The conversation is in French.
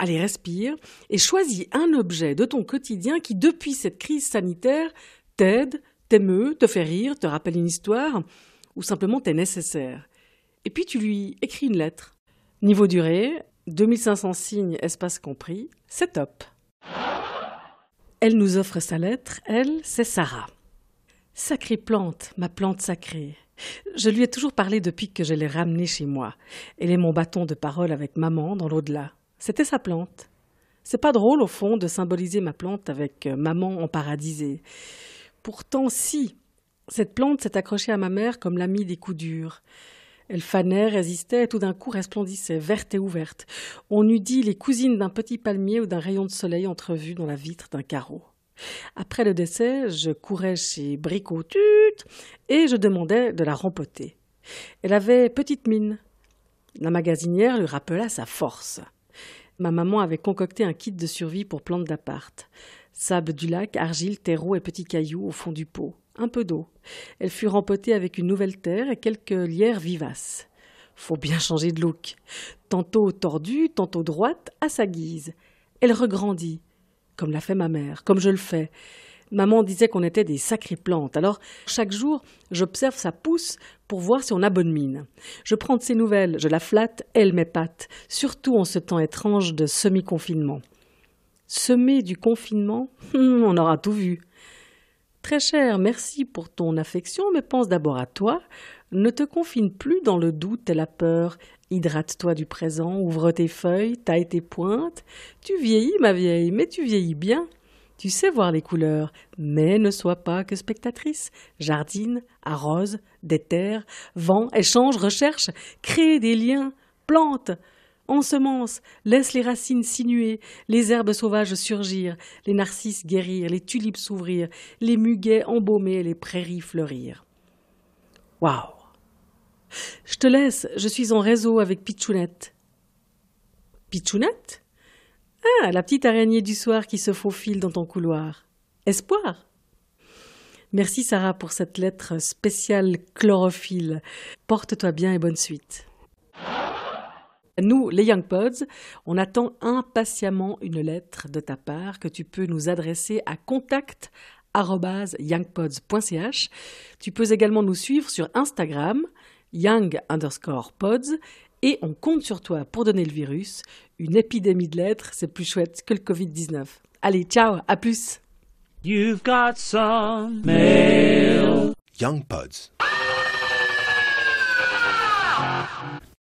allez, respire, et choisis un objet de ton quotidien qui, depuis cette crise sanitaire, t'aide, t'émeut, te fait rire, te rappelle une histoire, ou simplement t'est nécessaire. Et puis tu lui écris une lettre. Niveau durée, 2500 signes, espace compris, c'est top. Elle nous offre sa lettre, elle, c'est Sarah. Sacrée plante, ma plante sacrée. Je lui ai toujours parlé depuis que je l'ai ramenée chez moi. Elle est mon bâton de parole avec maman dans l'au-delà. C'était sa plante. C'est pas drôle, au fond, de symboliser ma plante avec euh, maman en paradisé. Pourtant, si. Cette plante s'est accrochée à ma mère comme l'amie des coups durs. Elle fanait, résistait, et tout d'un coup resplendissait, verte et ouverte. On eût dit les cousines d'un petit palmier ou d'un rayon de soleil entrevu dans la vitre d'un carreau. Après le décès, je courais chez Bricot et je demandais de la rempoter. Elle avait petite mine. La magasinière lui rappela sa force. Ma maman avait concocté un kit de survie pour plantes d'appart. Sable du lac, argile, terreau et petits cailloux au fond du pot. Un peu d'eau. Elle fut rempotée avec une nouvelle terre et quelques lierres vivaces. Faut bien changer de look. Tantôt tordue, tantôt droite, à sa guise. Elle regrandit, comme l'a fait ma mère, comme je le fais. Maman disait qu'on était des sacrées plantes. Alors, chaque jour, j'observe sa pousse pour voir si on a bonne mine. Je prends de ses nouvelles, je la flatte, elle m'épate, surtout en ce temps étrange de semi-confinement. Semer du confinement, on aura tout vu. Très cher, merci pour ton affection, mais pense d'abord à toi. Ne te confine plus dans le doute et la peur. Hydrate-toi du présent, ouvre tes feuilles, taille tes pointes. Tu vieillis, ma vieille, mais tu vieillis bien. Tu sais voir les couleurs, mais ne sois pas que spectatrice. Jardine, arrose, déterre, vent, échange, recherche, crée des liens, plante, ensemence, laisse les racines sinuer, les herbes sauvages surgir, les narcisses guérir, les tulipes s'ouvrir, les muguets embaumer, les prairies fleurir. Waouh! Je te laisse, je suis en réseau avec Pichounette. Pichounette? Ah, la petite araignée du soir qui se faufile dans ton couloir. Espoir. Merci Sarah pour cette lettre spéciale chlorophylle. Porte-toi bien et bonne suite. Nous, les Young Pods, on attend impatiemment une lettre de ta part que tu peux nous adresser à contact youngpods.ch. Tu peux également nous suivre sur Instagram, young underscore pods, et on compte sur toi pour donner le virus. Une épidémie de lettres, c'est plus chouette que le Covid-19. Allez, ciao, à plus. You've got some mail. Young Pods.